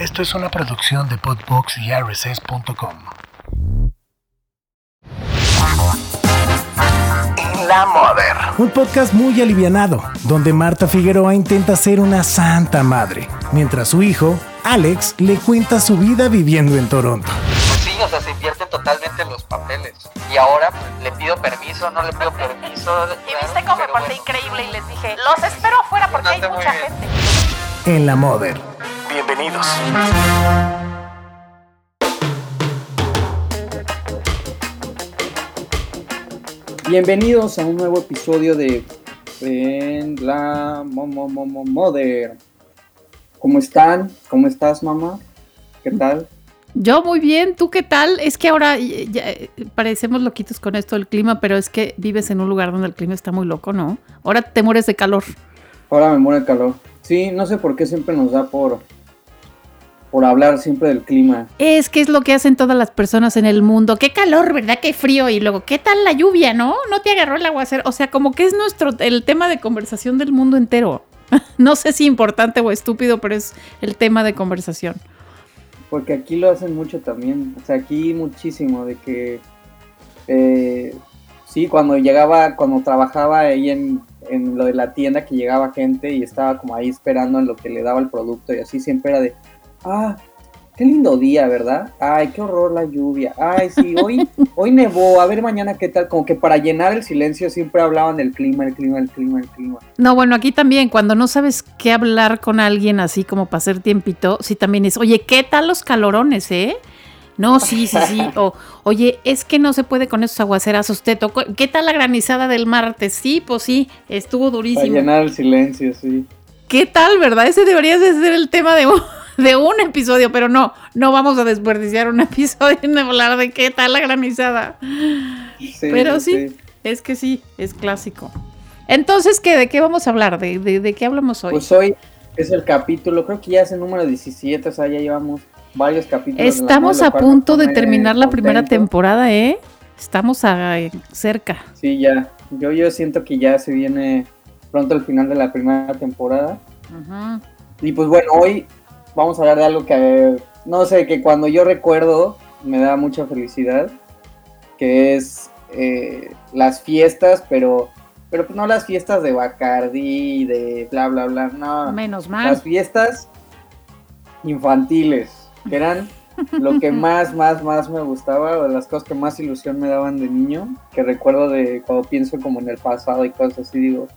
Esto es una producción de Podbox y RSS.com. La Mother. Un podcast muy alivianado, donde Marta Figueroa intenta ser una santa madre, mientras su hijo, Alex, le cuenta su vida viviendo en Toronto. Pues sí, o sea, se invierten totalmente los papeles. Y ahora pues, le pido permiso, no le pido permiso. Y viste cómo me porté increíble y les dije, los espero afuera porque hay mucha gente. En La Mother. Bienvenidos. Bienvenidos a un nuevo episodio de En la Mo- Mo- Mo- Mo- Mother. ¿Cómo están? ¿Cómo estás, mamá? ¿Qué tal? Yo muy bien, ¿tú qué tal? Es que ahora eh, ya, parecemos loquitos con esto del clima, pero es que vives en un lugar donde el clima está muy loco, ¿no? Ahora te mueres de calor. Ahora me muere el calor. Sí, no sé por qué siempre nos da por, por hablar siempre del clima. Es que es lo que hacen todas las personas en el mundo. Qué calor, ¿verdad? Qué frío. Y luego, ¿qué tal la lluvia, no? No te agarró el aguacero. O sea, como que es nuestro, el tema de conversación del mundo entero. no sé si importante o estúpido, pero es el tema de conversación. Porque aquí lo hacen mucho también. O sea, aquí muchísimo de que... eh, sí, cuando llegaba, cuando trabajaba ahí en, en lo de la tienda, que llegaba gente y estaba como ahí esperando en lo que le daba el producto y así siempre era de... Ah, qué lindo día, ¿verdad? Ay, qué horror la lluvia. Ay, sí, hoy, hoy nevó. A ver mañana qué tal. Como que para llenar el silencio siempre hablaban del clima, el clima, el clima, el clima. No, bueno, aquí también, cuando no sabes qué hablar con alguien así como para hacer tiempito, sí también es, oye, ¿qué tal los calorones, eh? No, sí, sí, sí. O, oye, es que no se puede con esos aguacerazos. Te tocó. ¿Qué tal la granizada del martes? Sí, pues sí, estuvo Para durísimo. llenar el silencio, sí. ¿Ququé tal, verdad? Ese debería de ser el tema de un, de un episodio, pero no, no vamos a desperdiciar un episodio en hablar de qué tal la granizada. Sí, Pero sí, es que sí, es clásico. Entonces, ¿qué? ¿De qué vamos a hablar? ¿De, de, de qué hablamos hoy? Pues hoy es el capítulo, creo que ya es el número 17, o sea, ya llevamos varios capítulos. Estamos a punto de terminar la primera temporada, ¿eh? Estamos a- cerca. Sí, ya. Yo, yo siento que ya se viene pronto el final de la primera temporada. Y pues bueno, hoy vamos a hablar de algo que, no sé, que cuando yo recuerdo me da mucha felicidad, que es eh, las fiestas, pero, pero no las fiestas de Bacardi, de bla, bla, bla, no. Menos las mal. fiestas infantiles, que eran lo que más, más, más me gustaba, o las cosas que más ilusión me daban de niño, que recuerdo de cuando pienso como en el pasado y cosas así, digo,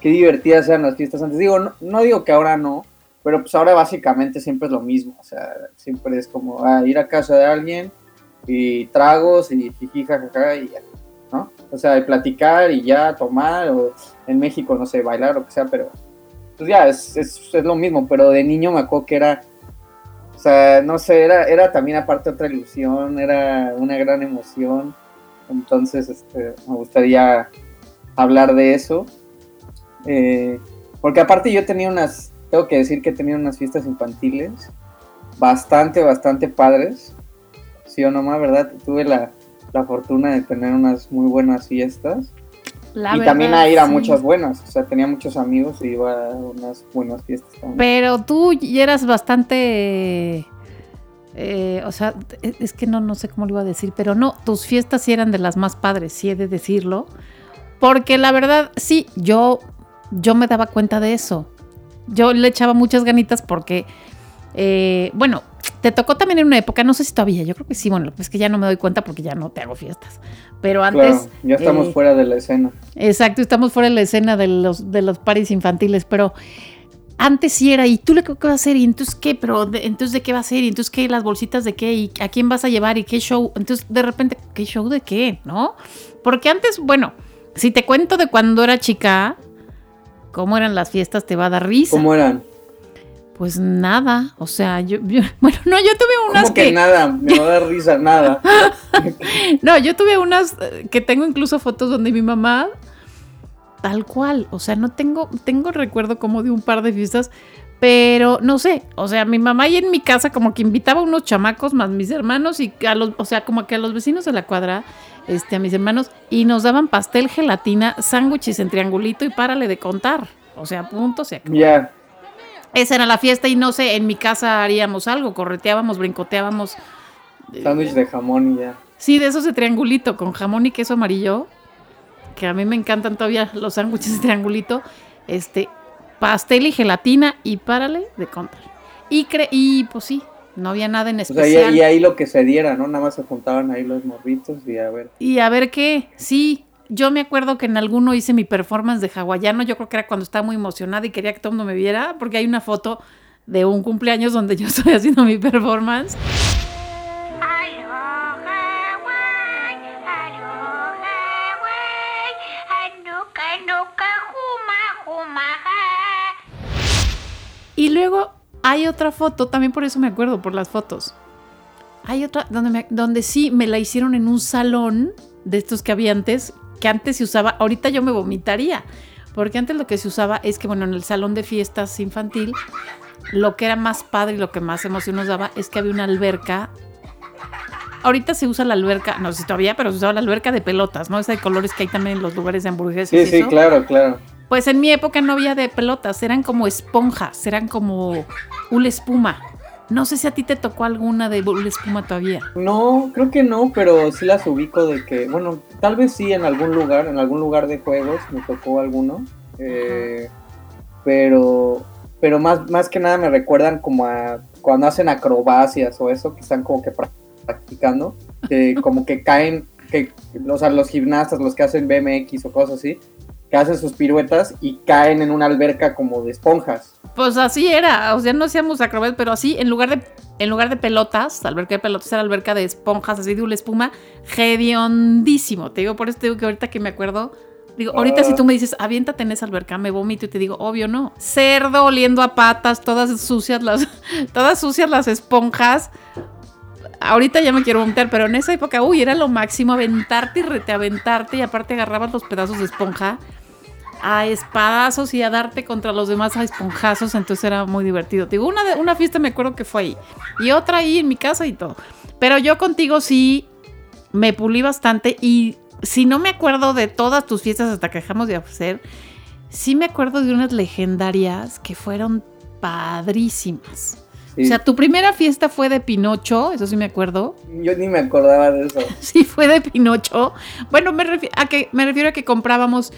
qué divertidas eran las fiestas antes. Digo, no, no digo que ahora no, pero pues ahora básicamente siempre es lo mismo, o sea, siempre es como ah, ir a casa de alguien y tragos y jiji, y ya, ¿no? O sea, y platicar y ya tomar, o en México, no sé, bailar lo que sea, pero pues ya, es, es, es lo mismo, pero de niño me acuerdo que era, o sea, no sé, era, era también aparte otra ilusión, era una gran emoción, entonces este, me gustaría hablar de eso, eh, porque aparte yo tenía unas, tengo que decir que tenía unas fiestas infantiles bastante, bastante padres, sí o no más, ¿verdad? Tuve la, la fortuna de tener unas muy buenas fiestas La y también a ir a sí. muchas buenas. O sea, tenía muchos amigos y iba a unas buenas fiestas también. Pero tú ya eras bastante. eh, o sea, es es que no, no sé cómo lo iba a decir, pero no, tus fiestas sí eran de las más padres, sí he de decirlo. Porque la verdad, sí, yo, yo me daba cuenta de eso. Yo le echaba muchas ganitas porque, eh, bueno, te tocó también en una época, no sé si todavía, yo creo que sí, bueno, es que ya no me doy cuenta porque ya no te hago fiestas. Pero antes. claro, ya estamos eh, fuera de la escena. Exacto, estamos fuera de la escena de los, de los paris infantiles, pero antes sí era, ¿y tú le qué vas a hacer? ¿Y entonces qué? ¿Pero de- entonces de qué va a ser? ¿Y entonces qué? ¿Las bolsitas de qué? ¿Y a quién vas a llevar? ¿Y qué show? Entonces de repente, ¿qué show de qué? ¿No? Porque antes, bueno, si te cuento de cuando era chica, cómo eran las fiestas, te va a dar risa. ¿Cómo eran? Pues nada, o sea, yo, yo- bueno, no, yo tuve unas ¿Cómo que, nada? Me va a dar risa, nada. No, yo tuve unas eh, que tengo incluso fotos donde mi mamá, tal cual, o sea, no tengo, tengo recuerdo como de un par de fiestas, pero no sé, o sea, mi mamá ahí en mi casa como que invitaba a unos chamacos más mis hermanos y a los, o sea, como que a los vecinos de la cuadra, este, a mis hermanos, y nos daban pastel, gelatina, sándwiches en triangulito y párale de contar. O sea, punto, se acabó. Ya. esa era la fiesta y no sé, en mi casa haríamos algo, correteábamos, brincoteábamos. Sándwich de jamón y ya. Sí, de esos de triangulito, con jamón y queso amarillo, que a mí me encantan todavía los sándwiches de triangulito, este, pastel y gelatina y párale de contar. Y, cre y pues sí, no había nada en O sea, especial. y, y ahí lo que se diera, ¿no? Nada más se juntaban ahí los morritos y a ver. Y a ver qué, sí, yo me acuerdo que en alguno hice mi performance de hawaiano, yo creo que era cuando estaba muy emocionada y quería que todo el mundo me viera, porque hay una foto de un cumpleaños donde yo estoy haciendo mi performance. Y luego hay otra foto, también por eso me acuerdo, por las fotos. Hay otra donde, me- donde sí me la hicieron en un salón de estos que había antes, que antes se usaba, ahorita yo me vomitaría, porque antes lo que se usaba es que, bueno, en el salón de fiestas infantil, lo que era más padre y lo que más emoción nos daba es que había una alberca. Ahorita se usa la alberca, no sé si todavía, pero se usaba la alberca de pelotas, ¿no? Esa de colores que hay también en los lugares de hamburguesas. Sí, y sí, eso. claro, claro. Pues en mi época no había de pelotas, eran como esponjas, eran como una espuma. No sé si a ti te tocó alguna de una espuma todavía. No, creo que no, pero sí las ubico de que, bueno, tal vez sí en algún lugar, en algún lugar de juegos me tocó alguno, eh, pero, pero más, más que nada me recuerdan como a cuando hacen acrobacias o eso, que están como que pra- practicando, como que caen, que, o sea, los gimnastas, los que hacen BMX o cosas así, que hacen sus piruetas y caen en una alberca como de esponjas. Pues así era, o sea, no hacíamos acrobacias, pero así, en lugar de, en lugar de pelotas, alberca de pelotas era alberca de esponjas, así de una espuma, hediondísimo. Te digo, por eso te digo que ahorita que me acuerdo, digo, ahorita Ah. si tú me dices, aviéntate en esa alberca, me vomito y te digo, obvio no. Cerdo oliendo a patas, todas sucias las, todas sucias las esponjas. Ahorita ya me quiero vomitar, pero en esa época, uy, era lo máximo aventarte y reteaventarte y aparte agarrabas los pedazos de esponja a espadazos y a darte contra los demás a esponjazos, entonces era muy divertido. Digo, una, de- una fiesta me acuerdo que fue ahí y otra ahí en mi casa y todo. Pero yo contigo sí me pulí bastante y si no me acuerdo de todas tus fiestas hasta que dejamos de hacer, sí me acuerdo de unas legendarias que fueron padrísimas. Sí. O sea, tu primera fiesta fue de Pinocho, eso sí me acuerdo. Yo ni me acordaba de eso. Sí, fue de Pinocho. Bueno, me, refi- a que, me refiero a que comprábamos.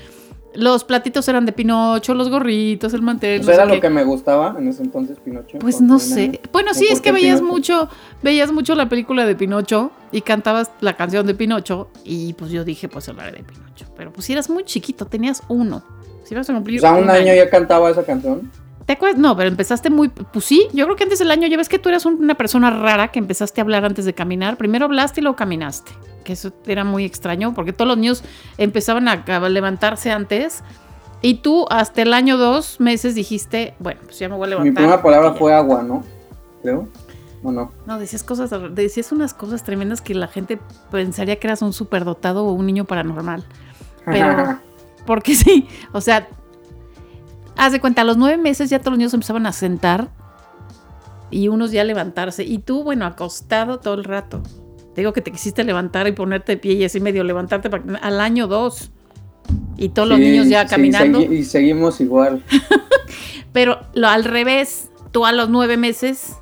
Los platitos eran de Pinocho, los gorritos, el mantel. No sé era qué. lo que me gustaba en ese entonces, Pinocho. Pues no sé. Bueno, ¿O sí, es que veías Pinocho? mucho, veías mucho la película de Pinocho y cantabas la canción de Pinocho y pues yo dije, pues hablaré de Pinocho. Pero pues si eras muy chiquito, tenías uno. Si ibas a cumplir O sea, un año ya cantaba esa canción. ¿Te acuerdas? No, pero empezaste muy. Pues sí, yo creo que antes del año, ya ves que tú eras un- una persona rara que empezaste a hablar antes de caminar. Primero hablaste y luego caminaste. Que eso era muy extraño porque todos los niños empezaban a, a levantarse antes. Y tú, hasta el año dos meses, dijiste, bueno, pues ya me voy a levantar. Mi primera palabra ya. fue agua, ¿no? Creo. ¿O no? No, decías cosas, decías unas cosas tremendas que la gente pensaría que eras un superdotado o un niño paranormal. Pero, porque sí, o sea, haz de cuenta, a los nueve meses ya todos los niños empezaban a sentar y unos ya a levantarse. Y tú, bueno, acostado todo el rato. Te digo que te quisiste levantar y ponerte de pie y así medio levantarte para al año dos. Y todos los niños ya sí, caminando. segui- y seguimos igual. Pero lo al revés, tú a los nueve meses,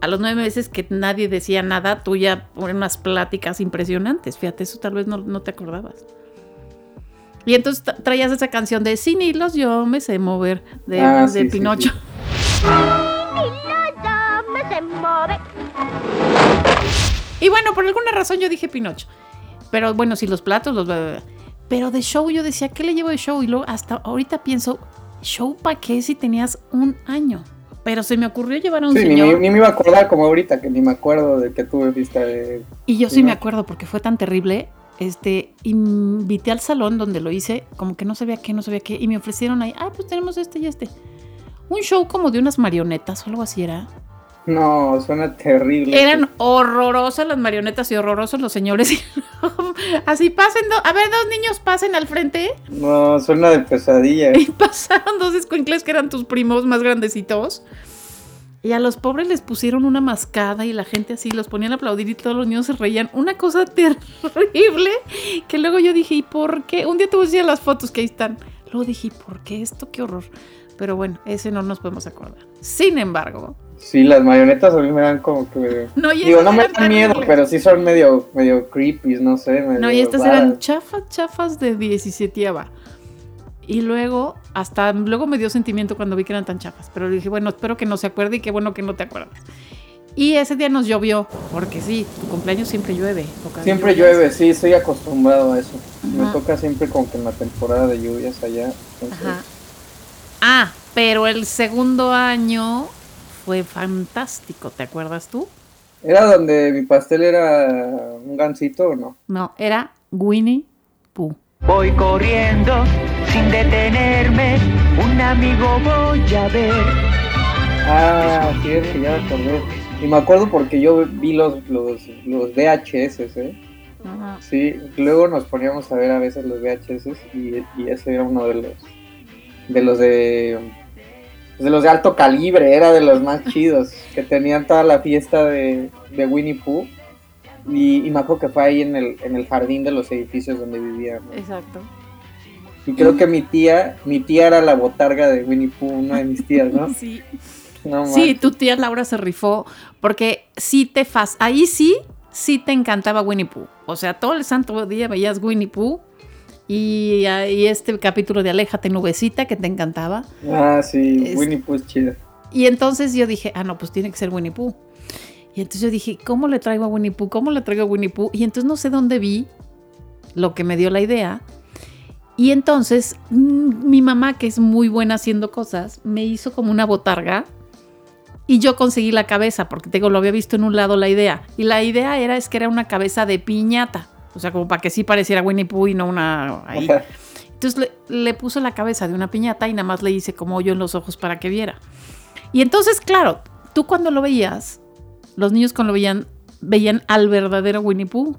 a los nueve meses que nadie decía nada, tú ya unas pláticas impresionantes. Fíjate, eso tal vez no, no te acordabas. Y entonces tra- traías esa canción de Sin hilos yo me sé mover, de, Ah, de sí, sí, Pinocho. sí. me se mueve. Y bueno, por alguna razón yo dije Pinocho. Pero bueno, si los platos, los... Pero de show yo decía, ¿qué le llevo de show? Y luego hasta ahorita pienso, ¿show para qué si tenías un año? Pero se me ocurrió llevar a un Sí, ni, señor... me- ni me iba a acordar como ahorita, que ni me acuerdo de que tuve vista de... Y yo sí Sí, me acuerdo porque fue tan terrible. Este, invité al salón donde lo hice, como que no sabía qué, no sabía qué, y me ofrecieron ahí, ah, pues tenemos este y este. Un show como de unas marionetas o algo así era. No, suena terrible. Eran horrorosas las marionetas y horrorosos los señores. así pasen, do- a ver, dos niños pasen al frente. No, suena de pesadilla. Y pasaron dos escuincles que eran tus primos más grandecitos. Y a los pobres les pusieron una mascada y la gente así los ponían a aplaudir y todos los niños se reían. Una cosa terrible que luego yo dije, ¿y por qué? Un día te voy a enseñar las fotos que ahí están. Luego dije, ¿y por qué esto? Qué horror. Pero bueno, ese no nos podemos acordar. Sin embargo, Sí, las marionetas a mí me dan como que... No, y Digo, no me dan miedo, pero sí son medio, medio creepy, no sé. Medio no, y estas eran chafas, chafas de 17 Y luego, hasta luego me dio sentimiento cuando vi que eran tan chafas. Pero dije, bueno, espero que no se acuerde y qué bueno que no te acuerdas. Y ese día nos llovió, porque sí, tu cumpleaños siempre llueve. Siempre lluvias. llueve, sí, estoy acostumbrado a eso. Me toca siempre como que en la temporada de lluvias allá. entonces- Ajá. Ah, pero el segundo año fue fantástico, ¿te acuerdas tú? ¿Era donde mi pastel era un gansito o no? No, era Winnie Pooh. Voy corriendo sin detenerme, un amigo voy a ver. Ah, sí, es que ya me acordé. Y me acuerdo porque yo vi los, los, los VHS, ¿eh? Ajá. Sí, luego nos poníamos a ver a veces los VHS y, y ese era uno de los de los de pues, de los de alto calibre, era de los más chidos, que tenían toda la fiesta de, de Winnie Pooh. Y, y me acuerdo que fue ahí en el, en el jardín de los edificios donde vivíamos. Exacto. Y creo que mi tía, mi tía era la botarga de Winnie Pooh, una de mis tías, ¿no? Sí. No Sí, tu tía Laura se rifó porque sí te fas ahí sí, sí te encantaba Winnie Pooh. O sea, todo el santo día veías Winnie Pooh y, y este capítulo de Aléjate Nubecita que te encantaba. Ah, sí, Es- Winnie Pooh es chida. Y entonces yo dije, ah, no, pues tiene que ser Winnie Pooh. Y entonces yo dije, ¿cómo le traigo a Winnie Pooh? ¿Cómo le traigo a Winnie Pooh? Y entonces no sé dónde vi lo que me dio la idea. Y entonces mm, mi mamá, que es muy buena haciendo cosas, me hizo como una botarga y yo conseguí la cabeza, porque te digo, lo había visto en un lado la idea. Y la idea era, es que era una cabeza de piñata. O sea, como para que sí pareciera Winnie Pooh y no una ahí. Entonces le, le puso la cabeza de una piñata y nada más le hice como hoyo en los ojos para que viera. Y entonces, claro, tú cuando lo veías, los niños cuando lo veían, veían al verdadero Winnie Pooh.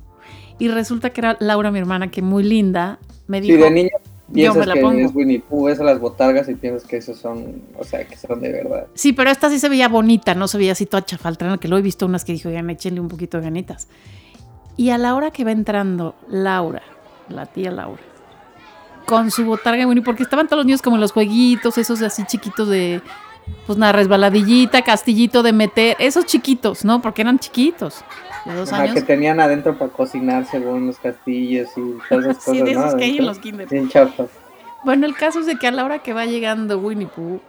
Y resulta que era Laura, mi hermana, que muy linda, me Sí, dijo, de niño piensas me la que pongo. es Winnie Pooh, ves a las botargas y piensas que esos son, o sea, que son de verdad. sí, pero esta sí se veía bonita, no se veía así toda chafaltrana, que lo he visto unas que dijo, ya échenle un poquito de ganitas. Y a la hora que va entrando Laura, la tía Laura, con su botarga de Winnie, porque estaban todos los niños como en los jueguitos, esos así chiquitos de, pues una resbaladillita, castillito de meter, esos chiquitos, ¿no? Porque eran chiquitos, de dos Ajá, años. que tenían adentro para cocinar según los castillos y todas esas Sí, cosas, de ¿no? esos que hay en los kinder. Bien chafas. Bueno, el caso es de que a la hora que va llegando Winnie Pooh,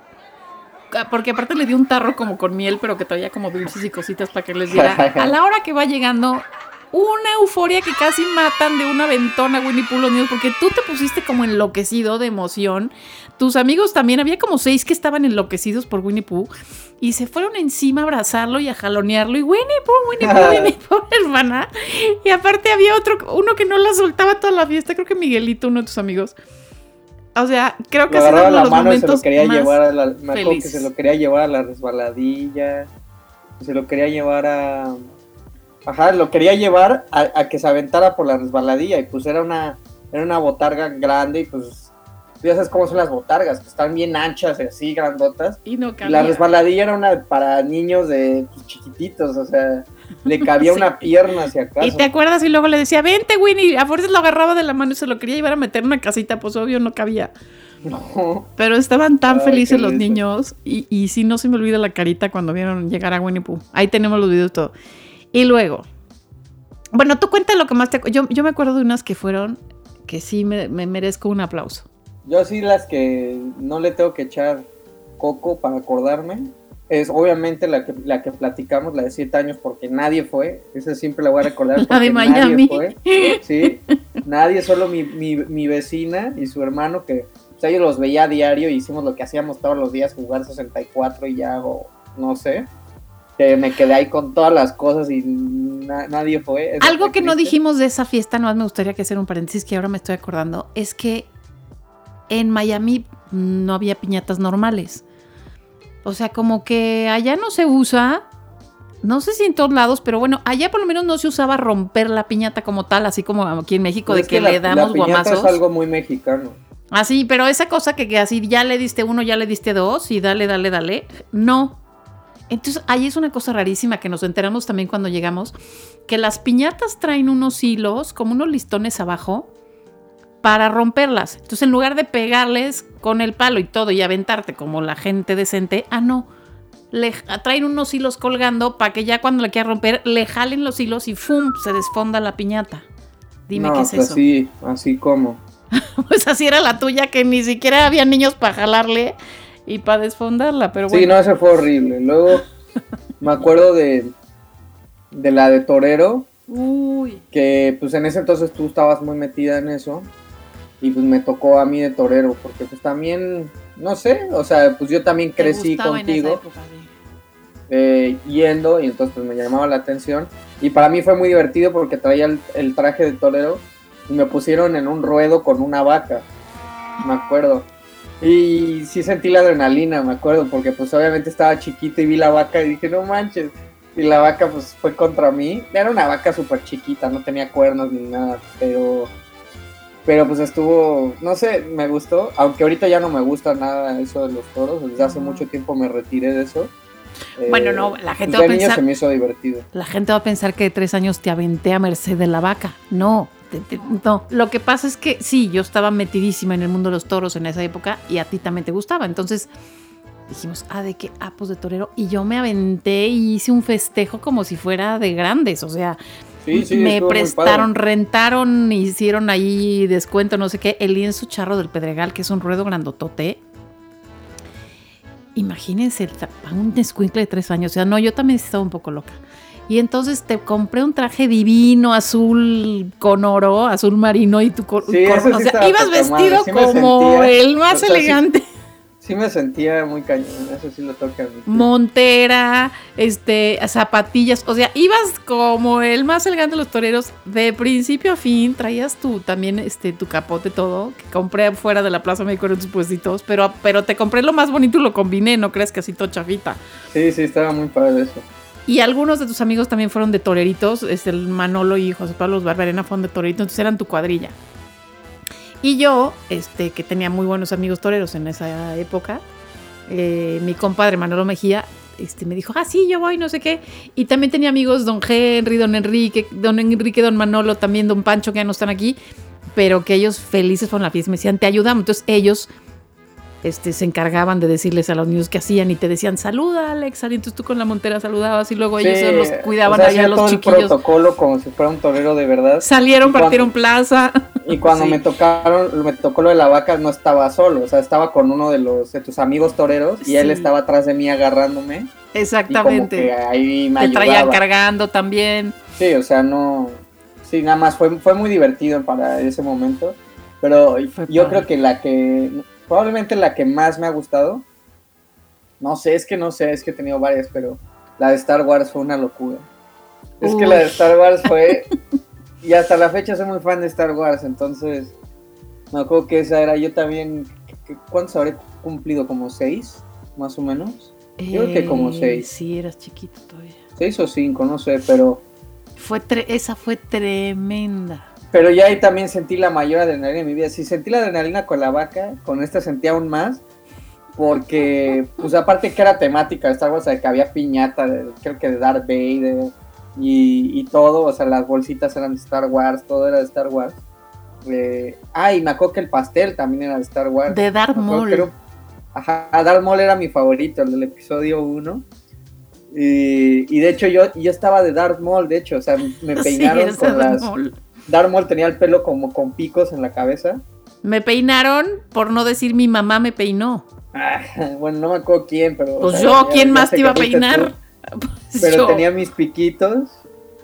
ah, porque aparte le dio un tarro como con miel, pero que traía como dulces y cositas para que les diera. A la hora que va llegando, una euforia que casi matan de una ventona a Winnie Pooh los niños, porque tú te pusiste como enloquecido de emoción. Tus amigos también, había como seis que estaban enloquecidos por Winnie Pooh y se fueron encima a abrazarlo y a jalonearlo. Y Winnie Pooh, Winnie Pooh, Winnie Pooh, hermana. Y aparte había otro, uno que no la soltaba toda la fiesta, creo que Miguelito, uno de tus amigos. O sea, creo que uno de los mano y se lo momentos quería más llevar a la, me que se lo quería llevar a la resbaladilla, se lo quería llevar a, ajá, lo quería llevar a, a que se aventara por la resbaladilla y pues era una, era una botarga grande y pues, ya sabes cómo son las botargas, que están bien anchas y así grandotas. Y no Y la cabía. resbaladilla era una para niños de pues, chiquititos, o sea, le cabía Sí. una pierna hacia acá. Y te acuerdas y luego le decía, vente Winnie, a fuerzas lo agarraba de la mano y se lo quería llevar a meter en una casita, pues obvio no cabía. No. Pero estaban tan Ay, felices los niños y, y sí no se me olvida la carita cuando vieron llegar a Winnie Pooh. Ahí tenemos los videos todo. Y luego, bueno, tú cuenta lo que más te... Yo, yo me acuerdo de unas que fueron que sí me, me merezco un aplauso. Yo sí las que no le tengo que echar coco para acordarme. Es obviamente la que, la que platicamos, la de 7 años, porque nadie fue. Esa siempre la voy a recordar. La porque de nadie Miami. fue. Sí, nadie, solo mi, mi, mi vecina y su hermano, que pues, ellos los veía a diario y hicimos lo que hacíamos todos los días, jugar 64 y ya, o no sé. Que me quedé ahí con todas las cosas y na- nadie fue. Eso Algo fue que no dijimos de esa fiesta, nomás me gustaría que hacer un paréntesis que ahora me estoy acordando, es que en Miami no había piñatas normales. O sea, como que allá no se usa, no sé si en todos lados, pero bueno, allá por lo menos no se usaba romper la piñata como tal, así como aquí en México, de Es que, la- le damos la guamazos. es algo muy mexicano. Así, pero esa cosa que, que así ya le diste uno, ya le diste dos y dale, dale, dale. No. Entonces, ahí es una cosa rarísima que nos enteramos también cuando llegamos, que las piñatas traen unos hilos, como unos listones abajo, para romperlas. Entonces, en lugar de pegarles con el palo y todo y aventarte como la gente decente, ah, no. Le traen unos hilos colgando para que ya cuando la quieras romper, le jalen los hilos y ¡fum! se desfonda la piñata. Dime no, qué es pues eso. Así, así como. Pues así era la tuya, que ni siquiera había niños para jalarle y para desfondarla, pero bueno. Sí, no, ese fue horrible. Luego me acuerdo de, de la de Torero, Uy. que pues en ese entonces tú estabas muy metida en eso. Y pues me tocó a mí de Torero, porque pues también, no sé, o sea, pues yo también ¿Te crecí contigo. época, sí. eh, yendo y entonces pues me llamaba la atención y para mí fue muy divertido porque traía el, el traje de torero y me pusieron en un ruedo con una vaca, me acuerdo. Y sí sentí la adrenalina, me acuerdo, porque pues obviamente estaba chiquito y vi la vaca y dije, no manches. Y la vaca pues fue contra mí. Era una vaca súper chiquita, no tenía cuernos ni nada, pero... Pero pues estuvo, no sé, me gustó, aunque ahorita ya no me gusta nada eso de los toros, desde hace mucho tiempo me retiré de eso. Bueno, Eh, no, la gente pues, va a pensar- se me hizo divertido. La gente va a pensar que de tres años te aventé a merced de la vaca. No, no. Lo que pasa es que sí, yo estaba metidísima en el mundo de los toros en esa época y a ti también te gustaba. Entonces dijimos, ah, ¿de qué? Ah, pues de torero. Y yo me aventé y hice un festejo como si fuera de grandes. O sea, Sí, sí, me prestaron, rentaron, hicieron ahí descuento, no sé qué, el lienzo charro del Pedregal, que es un ruedo grandotote. Imagínense, un escuincle de tres años. O sea, no, yo también estaba un poco loca. Y entonces te compré un traje divino, azul con oro, azul marino y tu cor- Sí, cor- sí o sea, ibas vestido sí como sentía- el más o sea, sí- elegante. Sí me sentía muy cañón, eso sí lo toca montera, este, zapatillas, o sea, ibas como el más elegante de los toreros, de principio a fin, traías tu también este tu capote todo, que compré fuera de la Plaza México en tus puestitos, pero pero te compré lo más bonito y lo combiné, no crees que así todo chafita. Sí, sí, estaba muy padre eso. Y algunos de tus amigos también fueron de toreritos, este, el Manolo y José Pablo Barberena fueron de toreritos, entonces eran tu cuadrilla. Y yo, este, que tenía muy buenos amigos toreros en esa época, eh, mi compadre Manolo Mejía, este, me dijo, ah, sí, yo voy, no sé qué. Y también tenía amigos don Henry, don Enrique, don Enrique, don Manolo, también don Pancho, que ya no están aquí, pero que ellos felices fueron la fiesta, me decían, te ayudamos. Entonces ellos este, se encargaban de decirles a los niños qué hacían y te decían, saluda, Alex. Y entonces tú con la montera saludabas y luego ellos los cuidaban o sea, allá hacía los todo chiquillos. el protocolo como si fuera un torero de verdad. Salieron, Y cuando- partieron plaza. Y cuando Sí. me tocaron, me tocó lo de la vaca, no estaba solo, o sea, estaba con uno de los de tus amigos toreros y él estaba atrás de mí agarrándome. Y como que Exactamente. ahí me Te traían ayudaba. cargando también. Sí, o sea, no. Sí, nada más fue, fue muy divertido para ese momento. Pero Fue yo padre. creo que la que. Probablemente la que más me ha gustado. No sé, es que no sé, es que he tenido varias, pero la de Star Wars fue una locura. Es que la de. Star Wars fue. y hasta la fecha soy muy fan de Star Wars, entonces. Me acuerdo que esa era. Yo también. ¿qué- ¿Cuántos habré cumplido? ¿Como seis? Más o menos. Yo creo que como Eh, seis. Sí, eras chiquito todavía. Seis o cinco, no sé, pero. Fue tre- esa fue tremenda. Pero ya ahí también sentí la mayor adrenalina en mi vida. Si sentí la adrenalina con la vaca, con esta sentí aún más. Porque, pues aparte que era temática de Star Wars, de que había piñata, de- creo que de Darth Vader y, y todo, o sea, las bolsitas eran de Star Wars, todo era de Star Wars. Eh, ah, y me acuerdo que el pastel también era de Star Wars. De Darth Maul. era Ajá, Darth Maul era mi favorito, el del episodio 1. Y, y de hecho yo, yo estaba de Darth Maul, de hecho, o sea, me Sí, peinaron eres con las... Maul. Maul tenía el pelo como con picos en la cabeza. Me peinaron, por no decir mi mamá me peinó. Ah, bueno, no me acuerdo quién, pero... o Pues sea, yo, ¿quién más te iba a peinar? Pues pero yo. tenía mis piquitos,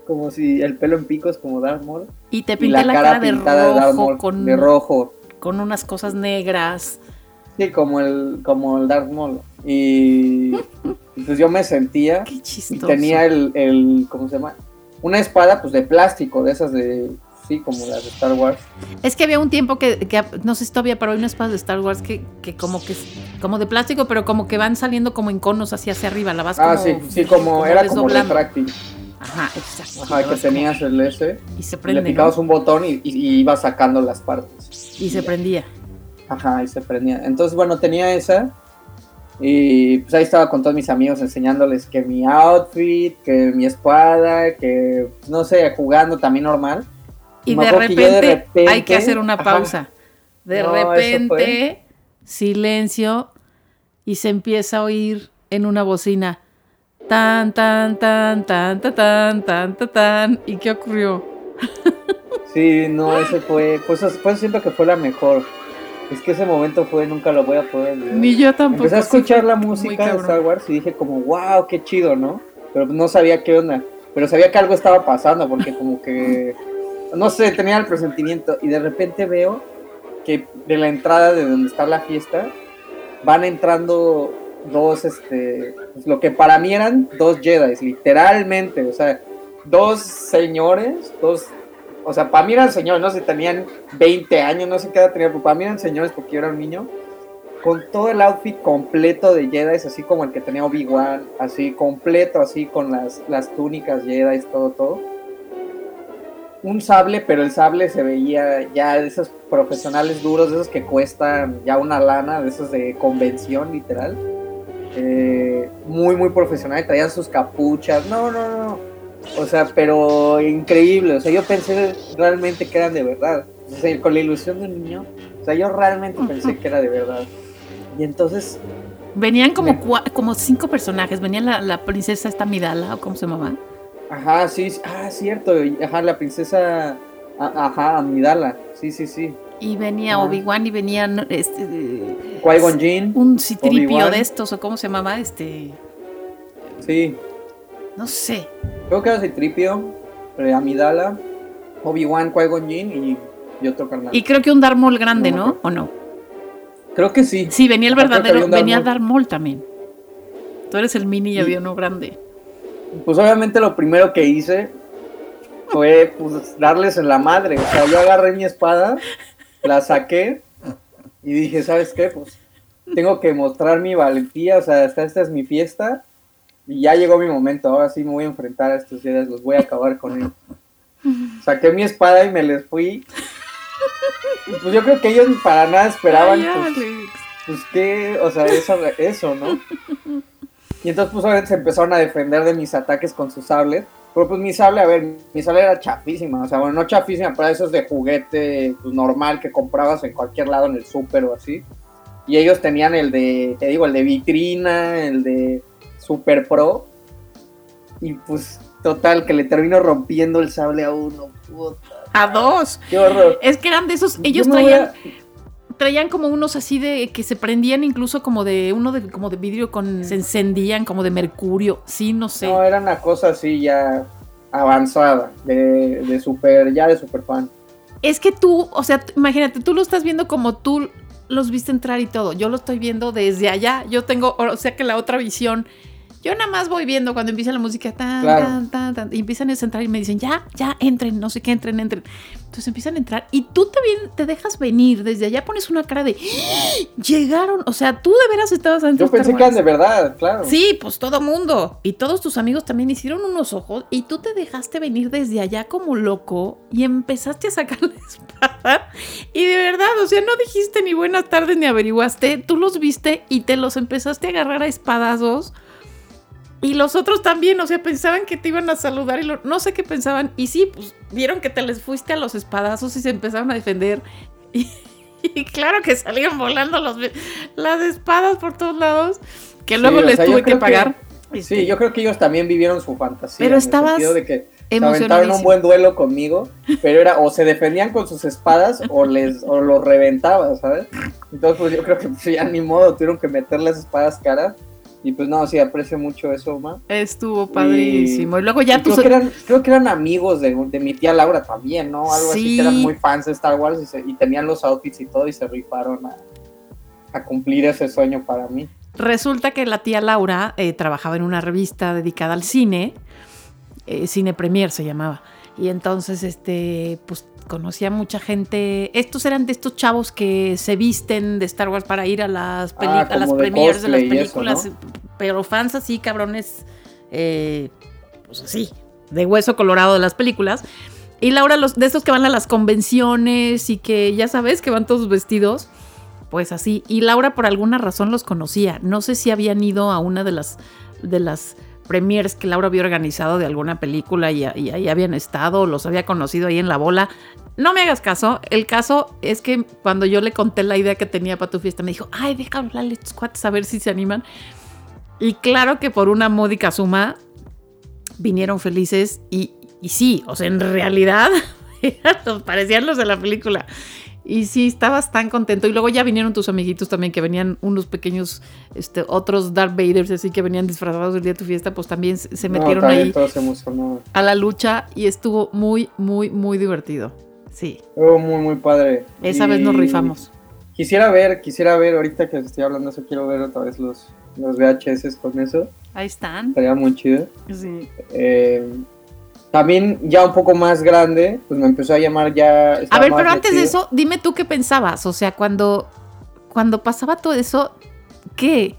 como si el pelo en picos como Maul. Y te Y pinté la, la, cara, cara, de de rojo, Maul, con, de rojo. con unas cosas negras. Sí, como el, como el Darth Maul. Y y pues yo me sentía Qué y chistoso. tenía el, el, ¿cómo se llama? Una espada pues de plástico, de esas de, sí, como las de Star Wars. Es que había un tiempo que, que no sé si todavía, pero hay unas espadas de Star Wars que, que como que como de plástico, pero como que van saliendo como en conos hacia hacia arriba, la vas Ah, como, sí, sí, como, era como retráctil. Ajá, exacto. Ajá, que como- tenías el S. y se Le prende, picabas ¿no? un botón y, y, y ibas sacando las partes. y se prendía. Ajá, y se prendía. Entonces, bueno, tenía esa. Y pues ahí estaba con todos mis amigos enseñándoles que mi outfit, que mi espada, que pues, no sé, jugando también normal. Y de repente, de repente- hay que hacer una Ajá. pausa. De No, repente, silencio y se empieza a oír en una bocina. Tan, tan, tan, tan, tan, tan, tan, tan, tan. ¿Y qué ocurrió? Sí, no, ese fue, pues, pues siento que fue la mejor. Es que ese momento fue, nunca lo voy a poder olvidar. Ni yo tampoco. Empecé a escuchar la música de. Star Wars y dije como, wow, qué chido, ¿no? Pero no sabía qué onda. Pero sabía que algo estaba pasando porque como que, no sé, tenía el presentimiento y de repente veo que de la entrada de donde está la fiesta van entrando dos, este, pues, lo que para mí eran dos Jedi, literalmente, o sea, dos señores, dos, o sea, para mí eran señores, no sé, tenían 20 años, no sé qué edad tenían, pero para mí eran señores porque yo era un niño, con todo el outfit completo de Jedi, así como el que tenía Obi-Wan, así completo, así con las, las túnicas Jedi, todo, todo. Un sable, pero el sable se veía ya de esos profesionales duros, de esos que cuestan ya una lana, de esos de convención, literal. Eh, muy, muy profesional, traían sus capuchas, no, no, no. O sea, pero increíble, o sea, yo pensé realmente que eran de verdad. O sea, con la ilusión de un niño, o sea, yo realmente pensé que era de verdad. Y entonces, Venían como, Me- como cinco personajes. Venía la, la princesa esta Midala, o cómo se llamaba. Ajá, sí, ah, cierto, ajá, la princesa, ajá, Amidala, sí, sí, sí. Y venía. Obi-Wan y venían este, Qui-Gon Jinn, un citripio de estos, o cómo se llamaba, este. sí, No sé. creo que era Citripio, eh, Amidala, Obi-Wan, Qui-Gon Jinn y, y otro carnal. Y creo que un Darth Maul grande, No. ¿O no? Creo que sí. Sí, venía el verdadero. venía. Darth Maul también. Tú eres el mini y Y- había uno grande. Pues obviamente lo primero que hice fue pues, darles en la madre. O sea, yo agarré mi espada, la saqué y dije, ¿sabes qué? Pues tengo que mostrar mi valentía. O sea, esta, esta es mi fiesta y ya llegó mi momento. Ahora sí me voy a enfrentar a estos días, los voy a acabar con ellos. Saqué mi espada y me les fui. Y pues yo creo que ellos para nada esperaban. Ay, pues, pues qué, o sea, eso, eso, ¿no? Y entonces pues obviamente se empezaron a defender de mis ataques con sus sables. Pero pues mi sable, a ver, mi sable era chafísima, o sea, bueno, no chafísima, pero esos de juguete pues, normal que comprabas en cualquier lado en el súper o así. Y ellos tenían el de, te digo, el de vitrina, el de Super Pro. Y pues total, que le termino rompiendo el sable a uno. Puta, A dos. qué horror. Es que eran de esos. Ellos traían, a- traían como unos así de que se prendían incluso como de uno de como de vidrio con se encendían como de mercurio. Sí, no sé. No, era una cosa así ya avanzada, de, de super, ya de super fan. Es que tú, o sea, imagínate, tú lo estás viendo como tú los viste entrar y todo. Yo lo estoy viendo desde allá. Yo tengo, o sea, que la otra visión. Yo nada más voy viendo cuando empieza la música, tan, Claro. tan, tan, tan, y empiezan a entrar y me dicen, ya, ya, entren, no sé qué, entren, entren. Entonces empiezan a entrar y tú también te dejas venir, desde allá pones una cara de, ¡Ah! llegaron, o sea, tú de veras estabas antes Yo pensé que eran de verdad, claro. Sí, pues todo mundo. Y todos tus amigos también hicieron unos ojos y tú te dejaste venir desde allá como loco y empezaste a sacar la espada. Y de verdad, o sea, no dijiste ni buenas tardes ni averiguaste. Tú los viste y te los empezaste a agarrar a espadazos. Y los otros también, o sea, pensaban que te iban a saludar y lo- no sé qué pensaban. Y sí, pues vieron que te les fuiste a los espadazos y se empezaron a defender. Y, y claro que salían volando los, las espadas por todos lados. Que Sí, luego o les sea, tuve que pagar. Sí, Este, yo creo que ellos también vivieron su fantasía. Pero en el estabas sentido de que se aventaron un buen duelo conmigo, pero era o se defendían con sus espadas o les o los reventaba, ¿sabes? Entonces, pues yo creo que pues, ya ni modo, tuvieron que meter las espadas caras. Y pues no, sí, aprecio mucho eso, ma. Estuvo padrísimo. Y, luego Y ya tú... creo, que eran, creo que eran amigos de, de mi tía Laura también, ¿no? Algo así Sí. que eran muy fans de Star Wars y, se- y tenían los outfits y todo y se rifaron a, a cumplir ese sueño para mí. Resulta que la tía Laura eh, trabajaba en una revista dedicada al cine, eh, Cine Premier se llamaba. Y entonces, este, pues conocía mucha gente. Estos eran de estos chavos que se visten de Star Wars para ir a las, Ah, a las de premiers de las eso, películas. Pero fans así, cabrones, eh, pues así, de hueso colorado de las películas. Y Laura, los, de estos que van a las convenciones y que ya sabes que van todos vestidos. Pues así. Y Laura por alguna razón los conocía. No sé si habían ido a una de las, de las premiers que Laura había organizado de alguna película y, ahí habían estado, los había conocido ahí en la bola. No me hagas caso. El caso es que cuando yo le conté la idea que tenía para tu fiesta, me dijo, ay, deja hablarle a a ver si se animan. Y claro que por una módica suma vinieron felices y, y sí, o sea, en realidad parecían los de la película. Y sí, estabas tan contento. Y luego ya vinieron tus amiguitos también, que venían unos pequeños, este, otros Darth Vaders, así que venían disfrazados el día de tu fiesta, pues también se No, metieron también ahí se a la lucha y estuvo muy, muy, muy divertido. Sí, Estuvo muy, muy padre. esa Y vez nos rifamos. Quisiera ver, quisiera ver, ahorita que estoy hablando eso, quiero ver otra vez los, los VHS con eso. Ahí están. Estaría muy chido. Sí. Eh, también ya un poco más grande, pues me empezó a llamar ya... A ver, pero antes de eso, dime tú qué pensabas. O sea, cuando, cuando pasaba todo eso, ¿qué?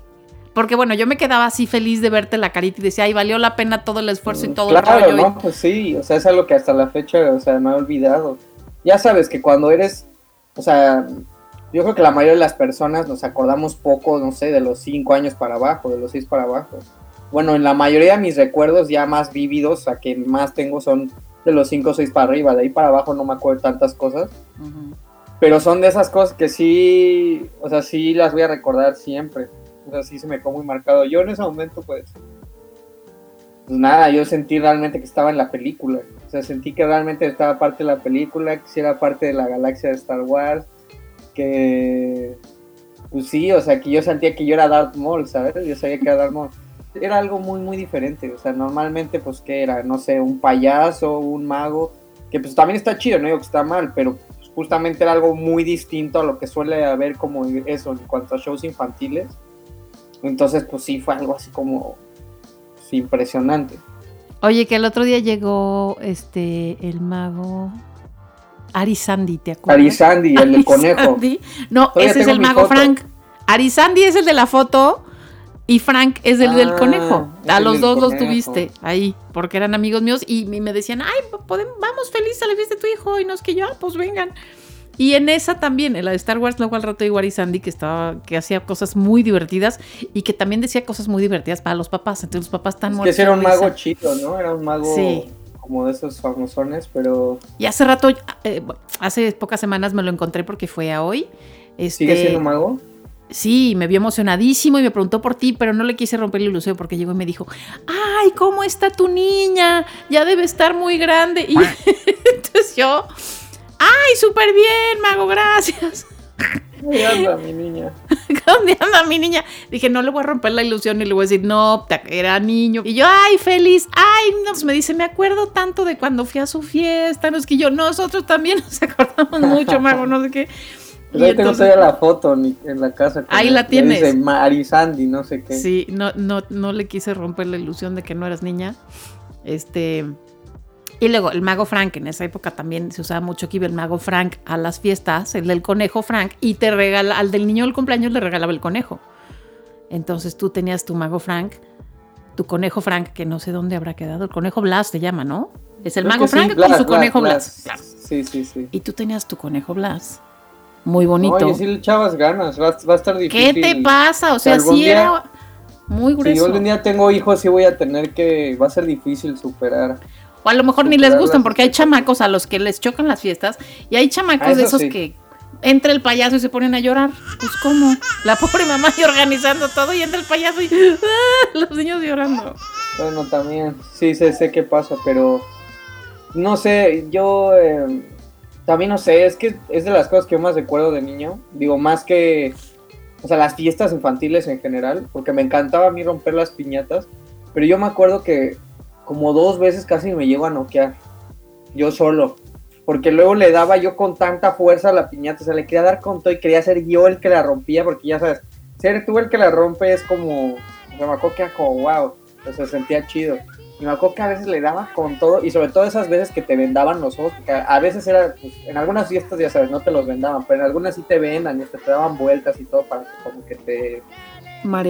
Porque bueno, yo me quedaba así feliz de verte la carita y decía, ay, valió la pena todo el esfuerzo y todo el Claro, rollo. y- no, pues sí, o sea, es algo que hasta la fecha, o sea, no he olvidado. Ya sabes que cuando eres, o sea, yo creo que la mayoría de las personas nos acordamos poco, no sé, de los cinco años para abajo, de los seis para abajo. Bueno, en la mayoría de mis recuerdos ya más vívidos, o sea, que más tengo son de los cinco o seis para arriba, de ahí para abajo no me acuerdo tantas cosas. Pero son de esas cosas que sí, o sea, sí las voy a recordar siempre. O sea, sí se me quedó muy marcado. Yo en ese momento, pues, pues nada, yo sentí realmente que estaba en la película. O sea, sentí que realmente estaba parte de la película, que sí era parte de la galaxia de Star Wars, que, pues sí, o sea, que yo sentía que yo era Darth Maul, ¿sabes? Yo sabía que era Darth Maul. Era algo muy, muy diferente. O sea, normalmente, pues, que era? No sé, un payaso, un mago, que pues también está chido, no digo que está mal, pero pues, justamente era algo muy distinto a lo que suele haber como eso en cuanto a shows infantiles. Entonces, pues sí, fue algo así como pues, impresionante. Oye, que el otro día llegó este el mago Arisandi, ¿te acuerdas? Arizandi, el conejo. No, Todavía ese es el mago foto. Frank. Arizandi es el de la foto y Frank es el del Ah, conejo. es A los del dos los conejo. tuviste ahí, porque eran amigos míos y me me decían, ay, podemos, vamos feliz a la fiesta de tu hijo y no es que yo, "Ah, pues vengan. Y en esa también, en la de Star Wars, luego al rato llegó Arizandi, que estaba, que hacía cosas muy divertidas y que también decía cosas muy divertidas para los papás. Entonces los papás están Es que muertos ese era un de risa. mago chido, ¿no? Era un mago Sí. como de esos famosones, pero Y hace rato, eh, hace pocas semanas me lo encontré porque fue a hoy. Este, ¿sigue siendo mago? Sí, me vio emocionadísimo y me preguntó por ti, pero no le quise romper la ilusión porque llegó y me dijo, ay, ¿cómo está tu niña? Ya debe estar muy grande. Y entonces yo, ay, súper bien, mago, gracias. Ahí anda mi niña. ¿Dónde anda mi niña? Dije, no le voy a romper la ilusión y le voy a decir, no, era niño. Y yo, ay, feliz, ay, no, pues me dice, me acuerdo tanto de cuando fui a su fiesta. No es que yo, nosotros también nos acordamos mucho, mago, no sé qué. Pues ahí tengo entonces- todavía la foto en la casa. Ahí la tienes. Dice Ma- Arizandi, no sé qué. Sí, no, no, no le quise romper la ilusión de que no eras niña. Este. Y luego el mago Frank, en esa época también se usaba mucho que iba el mago Frank a las fiestas, el del conejo Frank, y te regala, al del niño del cumpleaños le regalaba el conejo. Entonces tú tenías tu mago Frank, tu conejo Frank, que no sé dónde habrá quedado, el conejo Blas se llama, ¿no? Es el Creo mago sí, Frank con Blas, su conejo Blas. Blas. claro. Sí, sí, sí. Y tú tenías tu conejo Blas. Muy bonito. Oye, sí le echabas ganas, va, va a estar ¿Qué difícil. te pasa? O sea, sí día- era muy Si grueso. yo algún día tengo hijos, sí voy a tener que, va a ser difícil superar. O a lo mejor ni les gustan porque hay chamacos a los que les chocan las fiestas y hay chamacos Ah, de eso esos sí. que entra el payaso y se ponen a llorar. Pues cómo, la pobre mamá y organizando todo y entra el payaso y ¡ah! los niños llorando. Bueno, también, sí, sé, sé qué pasa, pero no sé, yo eh, también no sé, es que es de las cosas que yo más recuerdo de niño, digo, más que, o sea, las fiestas infantiles en general, porque me encantaba a mí romper las piñatas, pero yo me acuerdo que como dos veces casi me llego a noquear, yo solo, porque luego le daba yo con tanta fuerza a la piñata, o sea, le quería dar con todo y quería ser yo el que la rompía, porque ya sabes, ser tú el que la rompe es como, o me acuerdo que era como, wow, o sea, sentía chido. Y me acuerdo que a veces le daba con todo, y sobre todo esas veces que te vendaban los ojos, porque a, veces era, pues, en algunas fiestas, ya sabes, no te los vendaban, pero en algunas sí te vendan y hasta te daban vueltas y todo para que como que te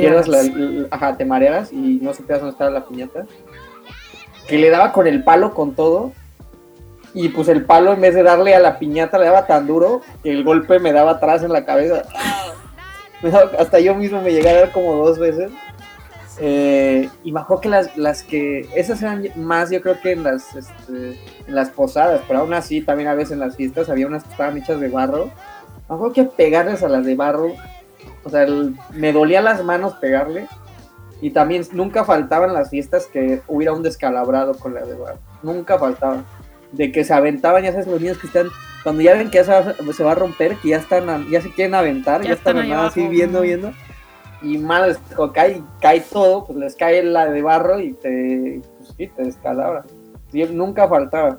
pierdas la, la- ajá, te marearas y no supieras dónde estaba la piñata. Que le daba con el palo con todo, y pues el palo en vez de darle a la piñata le daba tan duro que el golpe me daba atrás en la cabeza. Me daba- hasta yo mismo me llegué a dar como dos veces. Eh, y acuerdo que las, las que, esas eran más yo creo que en las, este, en las posadas, pero aún así también a veces en las fiestas había unas que estaban hechas de barro. Acuerdo que pegarles a las de barro, o sea, el- me dolía las manos pegarle. Y también nunca faltaban las fiestas que hubiera un descalabrado con la de barro. Nunca faltaba. De que se aventaban, ya sabes, los niños que están, cuando ya ven que ya se va, se va a romper, que ya están, ya se quieren aventar, Ya ya, están, están así viendo, viendo. Y mal, cuando cae, cae todo, pues les cae la de barro y te, pues, sí, te descalabra. Sí, nunca faltaba.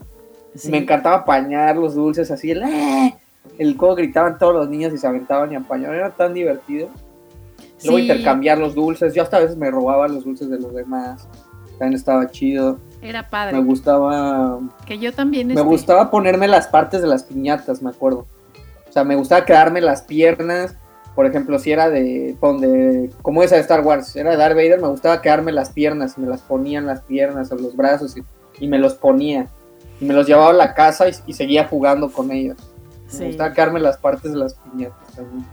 Sí. Me encantaba apañar los dulces así, el, ¡eh! el cómo gritaban todos los niños y se aventaban y apañaban, era tan divertido. Luego Sí, intercambiar los dulces, yo hasta a veces me robaba los dulces de los demás, también estaba chido. Era Me padre. gustaba, Que yo también. me este, gustaba ponerme las partes de las piñatas, me acuerdo. O sea, me gustaba quedarme las piernas, por ejemplo, si era de, donde, como esa de Star Wars, era de Darth Vader, me gustaba quedarme las piernas, y me las ponía en las piernas o los brazos y, y me los ponía. Y me los llevaba a la casa y, y seguía jugando con ellos. Sí. Me gustaba quedarme las partes de las piñatas también.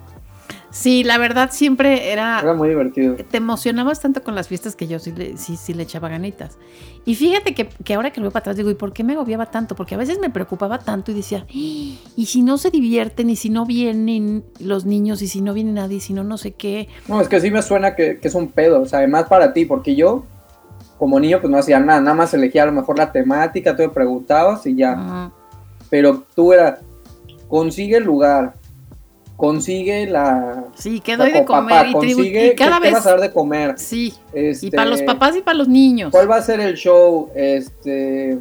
Sí, la verdad siempre era. Era muy divertido. te emocionabas tanto con las fiestas que yo sí le, sí, sí le echaba ganitas. Y fíjate que, que ahora que lo veo para atrás digo, ¿y por qué me agobiaba tanto? Porque a veces me preocupaba tanto y decía, "¡Ah! ¿y si no se divierten? ¿Y si no vienen los niños? ¿Y si no viene nadie? ¿Y si no no sé qué? No, es que sí me suena que, que es un pedo, o sea, además para ti, porque yo, como niño, pues no hacía nada, nada más elegía a lo mejor la temática, tú me preguntabas y ya. Ah, Pero tú era, consigue el lugar, consigue la... sí, que doy de comer. papá, y, consigue y cada vez... vas a dar de comer. Sí, y Este, para los papás y para los niños. ¿Cuál va a ser el show? Este,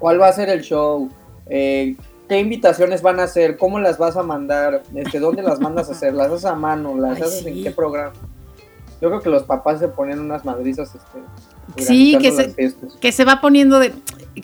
¿Cuál va a ser el show? Eh, ¿Qué invitaciones van a hacer? ¿Cómo las vas a mandar? Este, ¿Dónde las mandas a hacer? ¿Las haces a mano? ¿Las Ay, haces sí. en qué programa? Yo creo que los papás se ponían unas madrizas este, Sí, que se- fiestas. Que se va poniendo de...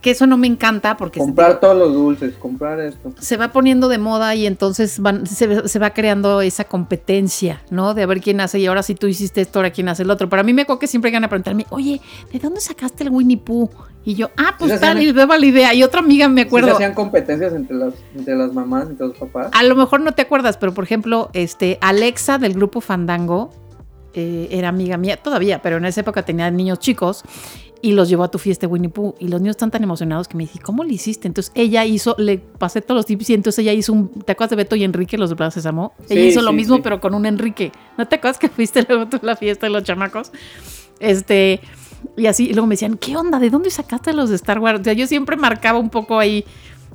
Que eso no me encanta porque... se- Comprar todos los dulces, comprar esto. se va poniendo de moda y entonces van, se, se va creando esa competencia, ¿no? De a ver quién hace y ahora si tú hiciste esto, ahora quién hace el otro. Pero a mí me acuerdo que siempre van a preguntarme, oye, ¿de dónde sacaste el Winnie Pooh? Y yo, ah, pues tal, hacían- y daba la idea. Y otra amiga me Sí se acuerdo, hacían competencias entre las, entre las mamás, entre los papás. a lo mejor no te acuerdas, pero por ejemplo, este, Alexa del grupo Fandango eh, era amiga mía todavía, pero en esa época tenía niños chicos y los llevó a tu fiesta Winnie Pooh y los niños están tan emocionados que me dije, ¿cómo le hiciste? Entonces ella hizo, le pasé todos los tips y entonces ella hizo un, ¿te acuerdas de Beto y Enrique, los de Plaza Sésamo? ella Sí, hizo lo mismo sí. pero con un Enrique. ¿No te acuerdas que fuiste luego tú a la fiesta de los chamacos? Este, y así, y luego me decían, ¿qué onda? ¿De dónde sacaste los de Star Wars? O sea, yo siempre marcaba un poco ahí.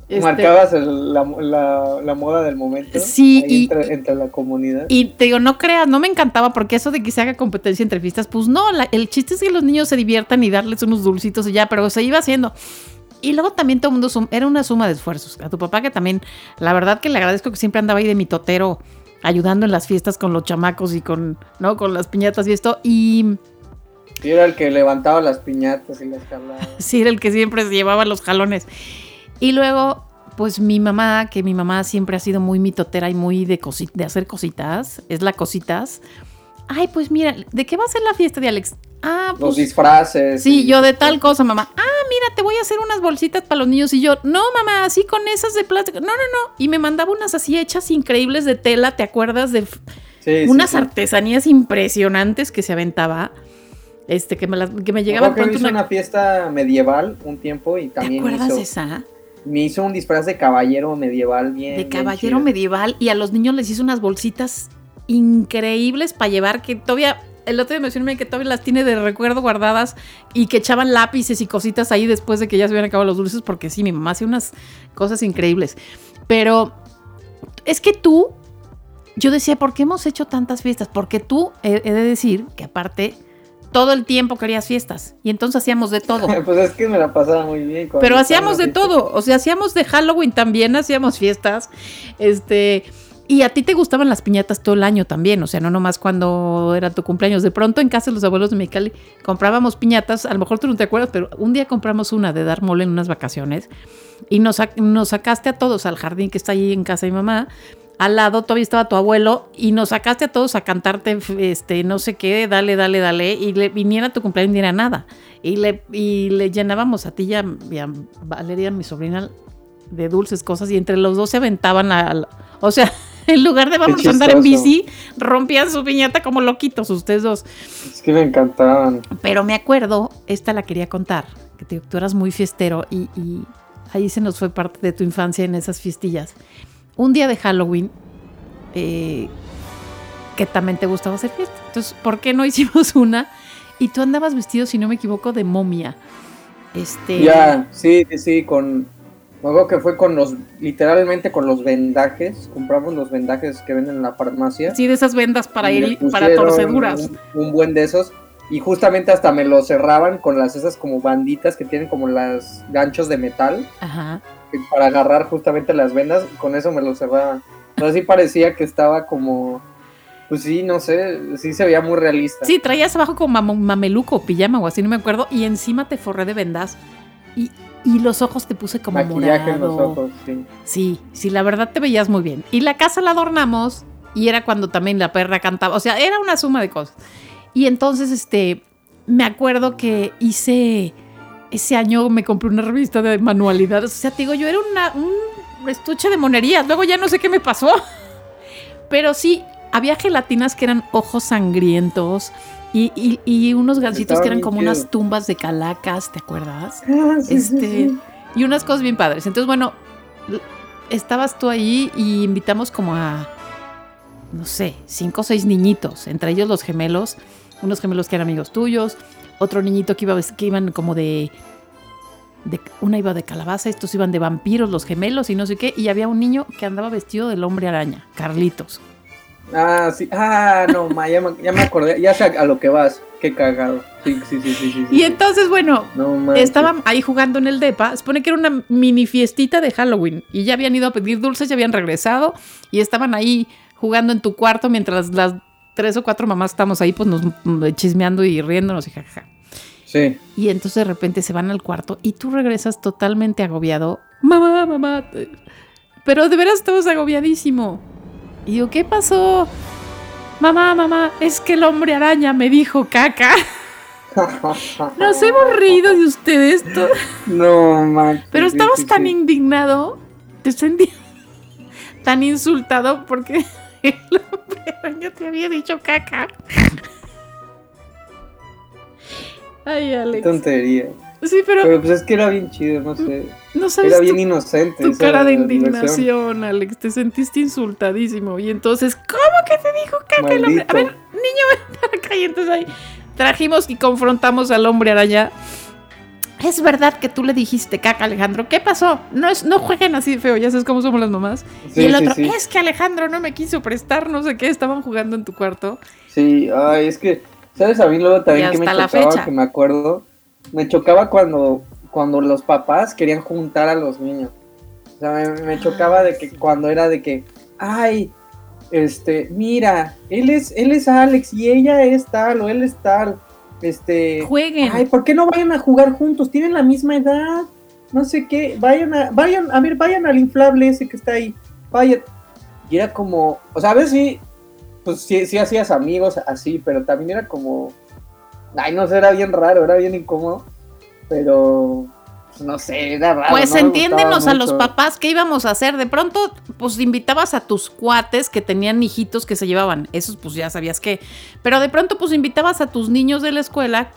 Este, Marcabas el- la, la- la moda del momento. Sí, y- entre, entre la comunidad. Y te digo, no creas, no me encantaba porque eso de que se haga competencia entre fiestas, pues no, la- el chiste es que los niños se diviertan y darles unos dulcitos y ya, pero se iba haciendo. Y luego también todo el mundo, sum- era una suma de esfuerzos. A tu papá que también, la verdad que le agradezco que siempre andaba ahí de mi totero ayudando en las fiestas con los chamacos y con, ¿no? Con las piñatas y esto. Y Sí, era el que levantaba las piñatas y las jalaba. sí, era el que siempre se llevaba los jalones. Y luego, pues mi mamá, que mi mamá siempre ha sido muy mitotera y muy de, de hacer cositas, es la cositas. Ay, pues mira, ¿de qué va a ser la fiesta de Alex? Ah, Los pues disfraces. sí, y- yo de tal cosa, mamá. Ah, mira, te voy a hacer unas bolsitas para los niños. Y yo, no, mamá, así con esas de plástico. No, no, no. Y me mandaba unas así hechas increíbles de tela, ¿te acuerdas? De Sí, unas sí. artesanías impresionantes que se aventaba. Este, que me, las, que me que pronto hizo una- una fiesta medieval un tiempo y ¿Te también acuerdas hizo, de esa? Me hizo un disfraz de caballero medieval bien. de caballero medieval y a los niños les hizo unas bolsitas increíbles para llevar que todavía el otro día me mencioné que todavía las tiene de recuerdo guardadas y que echaban lápices y cositas ahí después de que ya se hubieran acabado los dulces porque sí, mi mamá hacía unas cosas increíbles. Pero es que tú, yo decía, ¿por qué hemos hecho tantas fiestas? Porque tú, he, he de decir que aparte, todo el tiempo querías fiestas y entonces hacíamos de todo. pues es que me la pasaba muy bien. Pero hacíamos de todo, o sea, hacíamos de Halloween también, hacíamos fiestas, este, y a ti te gustaban las piñatas todo el año también, o sea, no nomás cuando era tu cumpleaños, de pronto en casa de los abuelos de Mexicali comprábamos piñatas, a lo mejor tú no te acuerdas, pero un día compramos una de dar mole en unas vacaciones y nos, sac- nos sacaste a todos al jardín que está ahí en casa de mi mamá, al lado todavía estaba tu abuelo y nos sacaste a todos a cantarte, este, no sé qué, dale, dale, dale, y le viniera tu cumpleaños ni era nada. Y le, y le llenábamos a ti y a, y a Valeria, mi sobrina, de dulces cosas, y entre los dos se aventaban a, a- o sea, En lugar de vamos a andar en bici, rompían su piñata como loquitos ustedes dos. Es que me encantaban. Pero me acuerdo, esta la quería contar, que te- tú eras muy fiestero y, y ahí se nos fue parte de tu infancia en esas fiestillas. Un día de Halloween, eh, que también te gustaba hacer fiesta. Entonces, ¿por qué no hicimos una? Y tú andabas vestido, si no me equivoco, de momia. Este, Ya, sí, sí, sí, con... Luego que fue con los, literalmente con los vendajes, compramos los vendajes que venden en la farmacia. Sí, de esas vendas para ir para torceduras. Un, un buen de esos. Y justamente hasta me lo cerraban con las esas como banditas que tienen como las ganchos de metal Ajá. Para agarrar justamente las vendas. Con eso me lo cerraban. Entonces sí parecía que estaba como... Pues sí, no sé, sí se veía muy realista. Sí, traías abajo como mam- mameluco, pijama o así, no me acuerdo. Y encima te forré de vendas. Y, y los ojos te puse como Maquillaje en los ojos, sí. Sí, sí, la verdad te veías muy bien. Y la casa la adornamos y era cuando también la perra cantaba. O sea, era una suma de cosas. Y entonces, este, me acuerdo que hice, ese año me compré una revista de manualidades. O sea, te digo, yo era una, un estuche de monerías. Luego ya no sé qué me pasó. Pero sí, había gelatinas que eran ojos sangrientos. Y, y- y unos gansitos que eran como unas tumbas de calacas, ¿te acuerdas? Ah, sí, Este, sí. y unas cosas bien padres. Entonces, bueno, estabas tú ahí y invitamos como a, no sé, cinco o seis niñitos, entre ellos los gemelos, unos gemelos que eran amigos tuyos, otro niñito que, iba, que iban como de, de, una iba de calabaza, estos iban de vampiros, los gemelos y no sé qué, y había un niño que andaba vestido del hombre araña, Carlitos. Ah, sí. Ah, no, ma, ya, me, ya me acordé. Ya sé a lo que vas. Qué cagado. Sí, sí, sí, sí. sí, sí. Y entonces, bueno, No. Estaban ahí jugando en el DEPA. Se supone que era una mini fiestita de Halloween. Y ya habían ido a pedir dulces, ya habían regresado. Y estaban ahí jugando en tu cuarto mientras las tres o cuatro mamás estamos ahí, pues nos mm, chismeando y riéndonos y jajaja. Sí. Y entonces de repente se van al cuarto y tú regresas totalmente agobiado. Mamá, mamá. Pero de veras estabas agobiadísimo. Y digo, ¿qué pasó? Mamá, mamá, es que el hombre araña me dijo caca. Nos hemos reído de ustedes. to- no, manches. Pero sí, tan sí. indignado, te sentí tan insultado porque el hombre araña te había dicho caca. Ay, Qué Alex. tontería. Sí, pero Pero pues es que era bien chido, no sé. no sabes Era bien tu, inocente. tu cara de indignación, Alex. Te sentiste insultadísimo. Y entonces, ¿cómo que te dijo caca el hombre? A ver, niño, ven para acá. Y entonces ahí trajimos y confrontamos al hombre araña. Es verdad que tú le dijiste caca, Alejandro. ¿Qué pasó? No, es, no jueguen así de feo, ya sabes cómo somos las mamás. Sí, y el sí, otro, sí. es que Alejandro no me quiso prestar, no sé qué, estaban jugando en tu cuarto. Sí, ay, es que, ¿sabes a mí luego también que me chocaba, fecha. que me acuerdo? Me chocaba cuando, cuando los papás querían juntar a los niños. O sea, me, me chocaba de que cuando era de que, ay, este, mira, él es, él es Alex y ella es tal o él es tal. Este, Jueguen. ay, ¿por qué no vayan a jugar juntos? Tienen la misma edad. No sé qué, vayan a, vayan, a ver, vayan al inflable ese que está ahí. Vayan. Y era como, o sea, a veces sí, pues sí, sí hacías amigos así, pero también era como, ay, no sé, era bien raro, era bien incómodo, pero, no sé, era raro. Pues no entiéndenos a los papás qué íbamos a hacer. De pronto, pues invitabas a tus cuates que tenían hijitos que se llevaban. Esos, pues ya sabías que. Pero de pronto, pues invitabas a tus niños de la escuela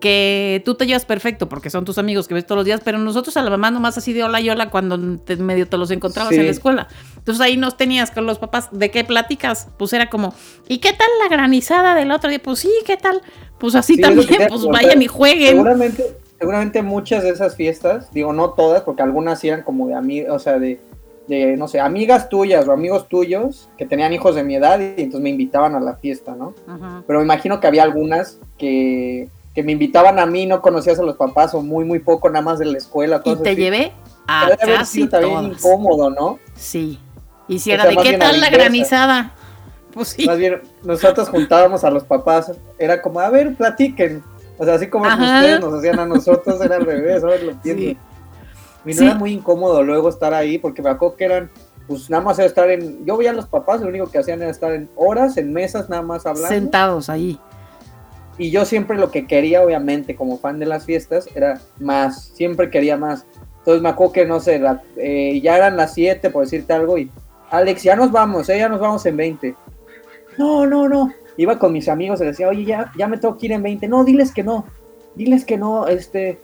que tú te llevas perfecto porque son tus amigos que ves todos los días. Pero nosotros a la mamá nomás así de hola y hola cuando te- medio te los encontrabas Sí. en la escuela. Entonces ahí nos tenías con los papás. ¿De qué platicas? Pues era como, ¿y qué tal la granizada del otro día? Pues sí, ¿qué tal? Pues así Sí, también, pues vayan y jueguen. Seguramente, seguramente muchas de esas fiestas, digo, no todas, porque algunas eran como de amigos, o sea, de, de, no sé, amigas tuyas o amigos tuyos que tenían hijos de mi edad y entonces me invitaban a la fiesta, ¿no? Ajá. Pero me imagino que había algunas que, que me invitaban a mí, no conocías a los papás o muy, muy poco, nada más de la escuela. Y te así. llevé a Debe haber casi todas. incómodo, ¿no? Sí. Y si O era sea, de qué tal la granizada. Pues sí. Más bien, nosotros juntábamos a los papás, era como, a ver, platiquen. O sea, así como ustedes nos hacían a nosotros, era al revés, ahora lo entiendo. Sí. Y no Sí. era muy incómodo luego estar ahí, porque me acuerdo que eran, pues nada más era estar en, yo veía a los papás, lo único que hacían era estar en horas, en mesas, nada más hablando. Sentados ahí. Y yo siempre lo que quería, obviamente, como fan de las fiestas, era más, siempre quería más. Entonces me acuerdo que, no sé, la- eh, ya eran las 7, por decirte algo, y Alex, ya nos vamos, ¿eh? ya nos vamos en 20. No, no, no. Iba con mis amigos y decía, oye, ya, ya me tengo que ir en 20. No, diles que no. Diles que no, este,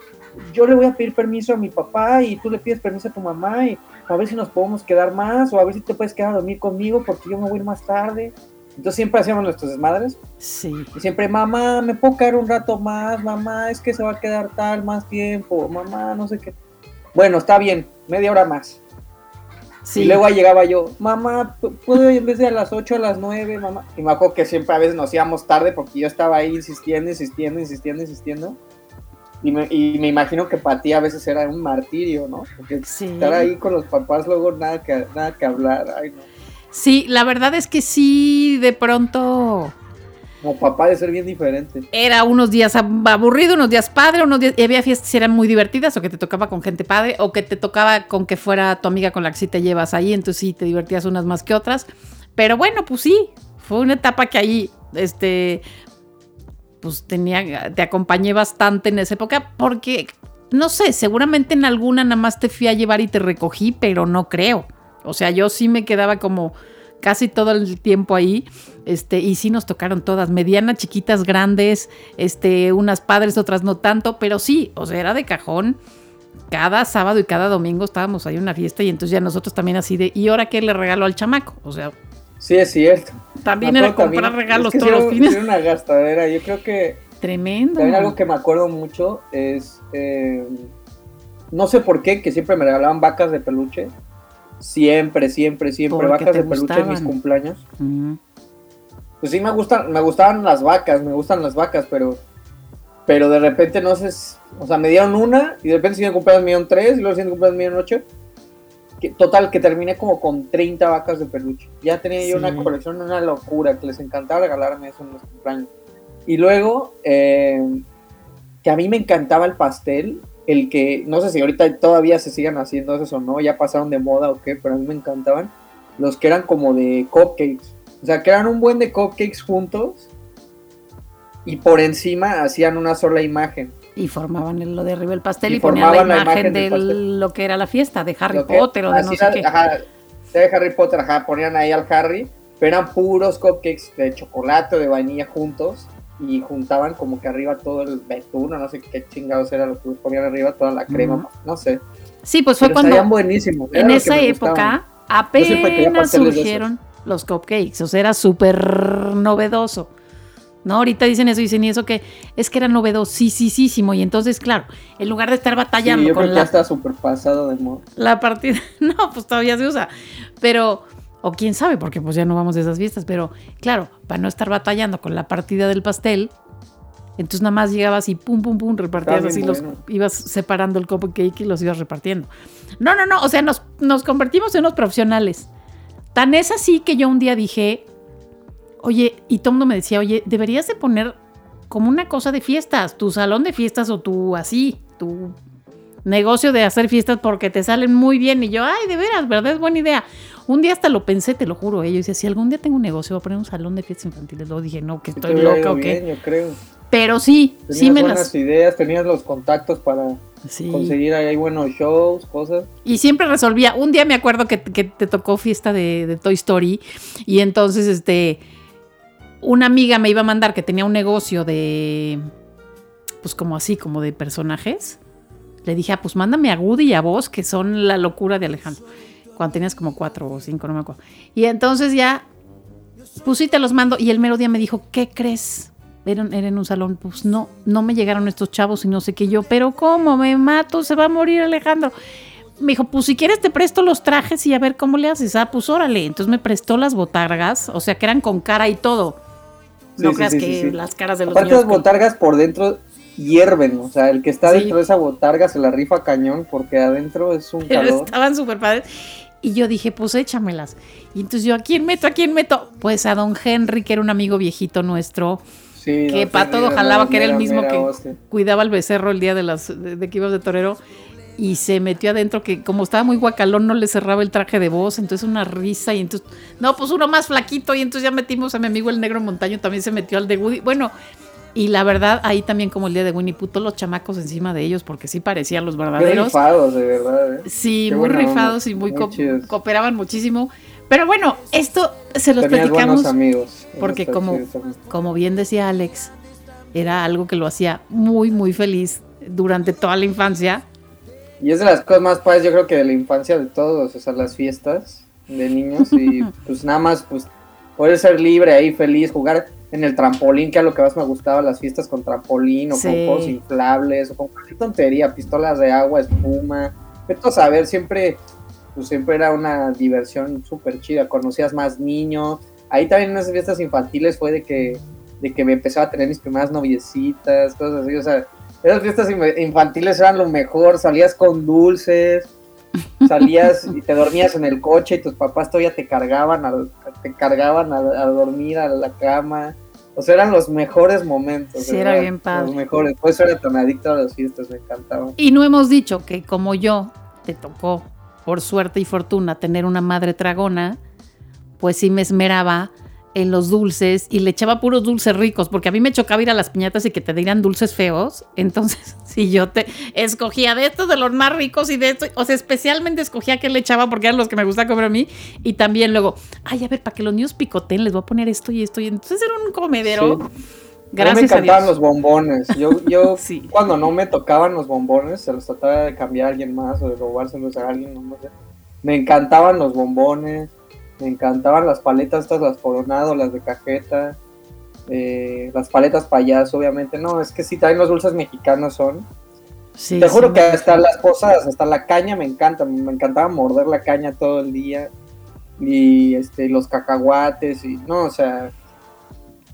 yo le voy a pedir permiso a mi papá y tú le pides permiso a tu mamá y a ver si nos podemos quedar más o a ver si te puedes quedar a dormir conmigo porque yo me voy a ir más tarde. Entonces siempre hacíamos nuestras desmadres Sí. y siempre, mamá, me puedo quedar un rato más, mamá, es que se va a quedar tal más tiempo, mamá, no sé qué. Bueno, está bien, media hora más. Sí. Y luego ahí llegaba yo, mamá, ¿pu- ¿puedo ir en vez de a las 8 a las 9, mamá? Y me acuerdo que siempre a veces nos íbamos tarde porque yo estaba ahí insistiendo, insistiendo, insistiendo, insistiendo. Y me, y me imagino que para ti a veces era un martirio, ¿no? Porque Sí. estar ahí con los papás luego nada que, nada que hablar. Ay, no. Sí, la verdad es que sí, de pronto Como papá de ser bien diferente. era unos días ab- aburrido, unos días padre, unos días. Y había fiestas que eran muy divertidas, o que te tocaba con gente padre, o que te tocaba con que fuera tu amiga con la que sí te llevas ahí, entonces sí te divertías unas más que otras. Pero bueno, pues sí, fue una etapa que ahí, este, pues tenía, te acompañé bastante en esa época, porque, no sé, seguramente en alguna nada más te fui a llevar y te recogí, pero no creo. O sea, yo sí me quedaba como casi todo el tiempo ahí, este, y sí nos tocaron todas, medianas, chiquitas, grandes, este, unas padres, otras no tanto, pero sí, o sea, era de cajón. Cada sábado y cada domingo estábamos ahí en una fiesta y entonces ya nosotros también así de, ¿y ahora qué le regalo al chamaco? O sea, Sí, es cierto. también Me era comprar también- regalos es que todos los fines. era una gastadera. Yo creo que Tremendo. También algo que me acuerdo mucho es, eh, no sé por qué, que siempre me regalaban vacas de peluche. Siempre, siempre, siempre, Porque vacas de peluche en mis gustaban. cumpleaños. Ujú. Pues sí me gustan, me gustaban las vacas, me gustan las vacas, pero pero de repente no sé, o sea, me dieron una y de repente el siguiente cumpleaños me dieron tres y luego el siguiente cumpleaños me dieron ocho. Que, total, que terminé como con 30 vacas de peluche. Ya tenía yo una Sí. colección, una locura, que les encantaba regalarme eso en los cumpleaños. Y luego, eh, que a mí me encantaba el pastel, el que, no sé si ahorita todavía se sigan haciendo esos o no, ya pasaron de moda o qué, pero a mí me encantaban los que eran como de cupcakes. O sea, que eran un buen de cupcakes juntos y por encima hacían una sola imagen. Y formaban lo de arriba el pastel Y y, ponían la formaban la imagen, imagen de pastel. lo que era la fiesta, de Harry que- Potter o de no así sé qué. Ajá, de Harry Potter, ajá, ponían ahí al Harry, pero eran puros cupcakes de chocolate o de vainilla juntos y juntaban como que arriba todo el betún, o no sé qué chingados era lo que ponían arriba, toda la crema, no sé. Sí, pues fue Pero cuando estaban buenísimos. en esa época apenas surgieron los cupcakes, o sea, era súper novedoso. No, ahorita dicen eso, dicen y eso que es que era novedosísimo y entonces, claro, en lugar de estar Sí, batallando yo creo con que ya está súper pasado de moda. la partida, no, pues todavía se usa, pero, o quién sabe, porque pues ya no vamos a esas fiestas, pero claro, para no estar batallando con la partida del pastel, entonces nada más llegabas y pum, pum, pum, repartías así, los, ibas separando el cupcake y los ibas repartiendo. No, no, no, o sea, nos, nos convertimos en unos profesionales. Tan es así que yo un día dije, oye, y todo el mundo me decía, oye, deberías de poner como una cosa de fiestas, tu salón de fiestas o tu así, tu negocio de hacer fiestas porque te salen muy bien. Y yo, ay, de veras, ¿verdad? Es buena idea. Un día hasta lo pensé, te lo juro. ¿eh? Yo decía, si algún día tengo un negocio, voy a poner un salón de fiestas infantiles. Luego dije, no, que te estoy loca ido o qué. bien, yo creo. Pero sí, Tenías sí me buenas las... ideas, tenías los contactos para Sí. conseguir ahí buenos shows, cosas. Y siempre resolvía. Un día me acuerdo que, que te tocó fiesta de, de Toy Story y entonces este una amiga me iba a mandar que tenía un negocio de pues como así, como de personajes. Le dije, ah, pues mándame a Woody y a vos, que son la locura de Alejandro. Cuando tenías como cuatro o cinco, no me acuerdo. Y entonces ya, pues sí te los mando. Y el mero día me dijo, ¿qué crees? Era, era en un salón, pues no, no me llegaron estos chavos y no sé qué yo, pero ¿cómo? Me mato, se va a morir Alejandro. Me dijo, pues si quieres te presto los trajes y a ver cómo le haces. Ah, pues órale. Entonces me prestó las botargas, o sea que eran con cara y todo. No Sí, creas sí, que las caras de los Aparte niños las con- botargas por dentro hierven, o sea, el que está dentro de esa botarga se la rifa cañón porque adentro es un pero calor. estaban súper padres. Y yo dije, pues échamelas. Y entonces yo, ¿a quién meto? ¿A quién meto? Pues a don Henry, que era un amigo viejito nuestro, Sí, que para todo jalaba, que era el mismo que hostia. cuidaba al becerro el día de las de, de que ibas de torero. Y se metió adentro, que como estaba muy guacalón, no le cerraba el traje de voz. Entonces una risa. Y entonces, no, pues uno más flaquito. Y entonces ya metimos a mi amigo el negro montaño, también se metió al de Woody. Bueno, y la verdad, ahí también como el día de Winnie Pooh, todos los chamacos encima de ellos, porque sí parecían los Qué verdaderos. rifados, de verdad. ¿eh? Sí, Qué muy onda, rifados y muy, muy co- chidos. cooperaban muchísimo. Pero bueno, esto se los Tenías platicamos amigos. porque como, como bien decía Alex, era algo que lo hacía muy, muy feliz durante toda la infancia. Y es de las cosas más padres, yo creo que de la infancia de todos, o sea, las fiestas de niños y pues nada más, pues poder ser libre ahí, feliz, jugar en el trampolín, que era lo que más me gustaba, las fiestas con trampolín o Sí. con juegos inflables o con cualquier tontería, pistolas de agua, espuma, esto saber, siempre, pues siempre era una diversión súper chida, conocías más niños, ahí también en esas fiestas infantiles fue de que, de que me empezaba a tener mis primeras noviecitas, cosas así, o sea, esas fiestas in- infantiles eran lo mejor, salías con dulces, salías y te dormías en el coche y tus papás todavía te cargaban, al- te cargaban a, a dormir a la cama. O sea, eran los mejores momentos. Sí, era bien padre. Los mejores. Por eso era tan adicto a las fiestas, me encantaban. Y no hemos dicho que como yo te tocó, por suerte y fortuna, tener una madre tragona, pues sí me esmeraba en los dulces y le echaba puros dulces ricos, porque a mí me chocaba ir a las piñatas y que te dieran dulces feos. Entonces, si yo te escogía de estos, de los más ricos y de estos, o sea, especialmente escogía que le echaba porque eran los que me gusta comer a mí. Y también luego, ay, a ver, para que los niños picoten, les voy a poner esto y esto. Y entonces era un comedero. Sí. a mí Gracias me a encantaban Dios. los bombones. Yo, yo Sí. cuando no me tocaban los bombones, se los trataba de cambiar a alguien más o de robárselos a alguien. No sé. Me encantaban los bombones. Me encantaban las paletas estas, las coronado, las de cajeta. eh, las paletas payaso, obviamente. No, es que sí, también los dulces mexicanos son. Sí, Te juro sí. que hasta las cosas, hasta la caña me encanta. Me encantaba morder la caña todo el día. Y este, los cacahuates y no, o sea.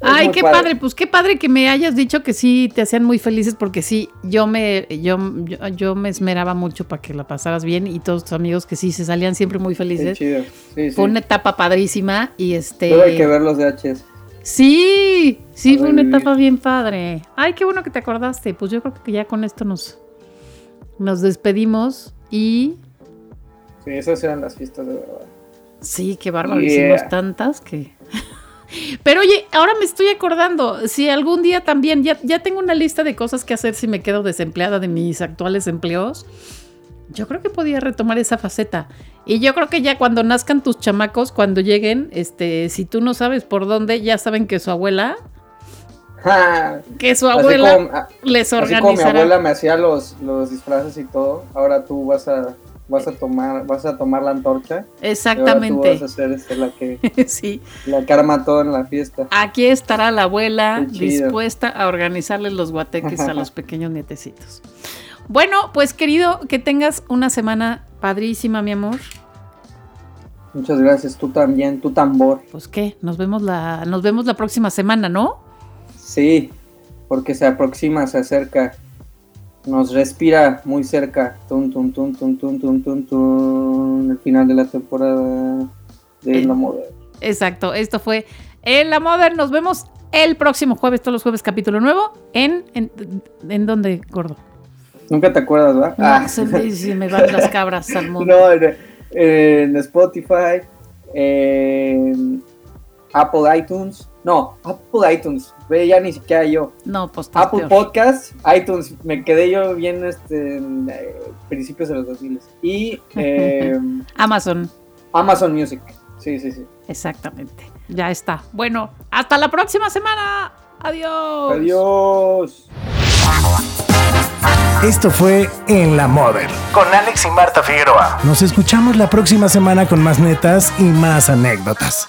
Ay, qué padre. pues qué padre que me hayas dicho que sí te hacían muy felices, porque sí, yo me, yo, yo, yo me esmeraba mucho para que la pasaras bien y todos tus amigos que sí se salían siempre muy Qué felices. chido. Sí, sí. Fue una etapa padrísima y este. Hay que ver los VHS. Sí, sí, fue una etapa bien padre. Ay, qué bueno que te acordaste. Pues yo creo que ya con esto nos, nos despedimos y Sí, esas eran las fiestas de verdad. sí, qué bárbaro, Yeah. hicimos tantas que. Pero oye, ahora me estoy acordando, si algún día también, ya, ya tengo una lista de cosas que hacer si me quedo desempleada de mis actuales empleos, yo creo que podía retomar esa faceta. Y yo creo que ya cuando nazcan tus chamacos, cuando lleguen, este, si tú no sabes por dónde, ya saben que su abuela, que su así abuela como, a- les así como mi organizará. abuela me hacía los, los disfraces y todo, ahora tú vas a vas a tomar vas a tomar la antorcha. y ahora tú Exactamente. vas a ser este, la que sí. la que arma todo en la fiesta. Aquí estará la abuela dispuesta a organizarles los guateques a los pequeños nietecitos. Bueno, pues querido, que tengas una semana padrísima, mi amor. Muchas gracias, tú también, tú tambor. Pues qué, nos vemos la, nos vemos la próxima semana, ¿no? Sí, porque se aproxima, se acerca. Nos respira muy cerca. Tun, tun, tun, tun, tun, tun, tun, tun. El final de la temporada de Eh. la moda. Exacto, esto fue En la Modern. Nos vemos el próximo jueves, todos los jueves, capítulo nuevo. ¿En, en, en dónde, gordo? Nunca te acuerdas, ¿verdad? No, Ah. se, me, se me van las cabras al mundo. No, en, en Spotify, en Apple iTunes. No, Apple iTunes. Ve, ya ni siquiera yo. No, pues Apple peor. Podcast, iTunes. Me quedé yo bien este, en eh, principios de los 2000. Y eh, Amazon. Amazon Music. Sí, sí, sí. Exactamente. Ya está. Bueno, hasta la próxima semana. Adiós. Adiós. Esto fue En la Modern con Alex y Marta Figueroa. Nos escuchamos la próxima semana con más netas y más anécdotas.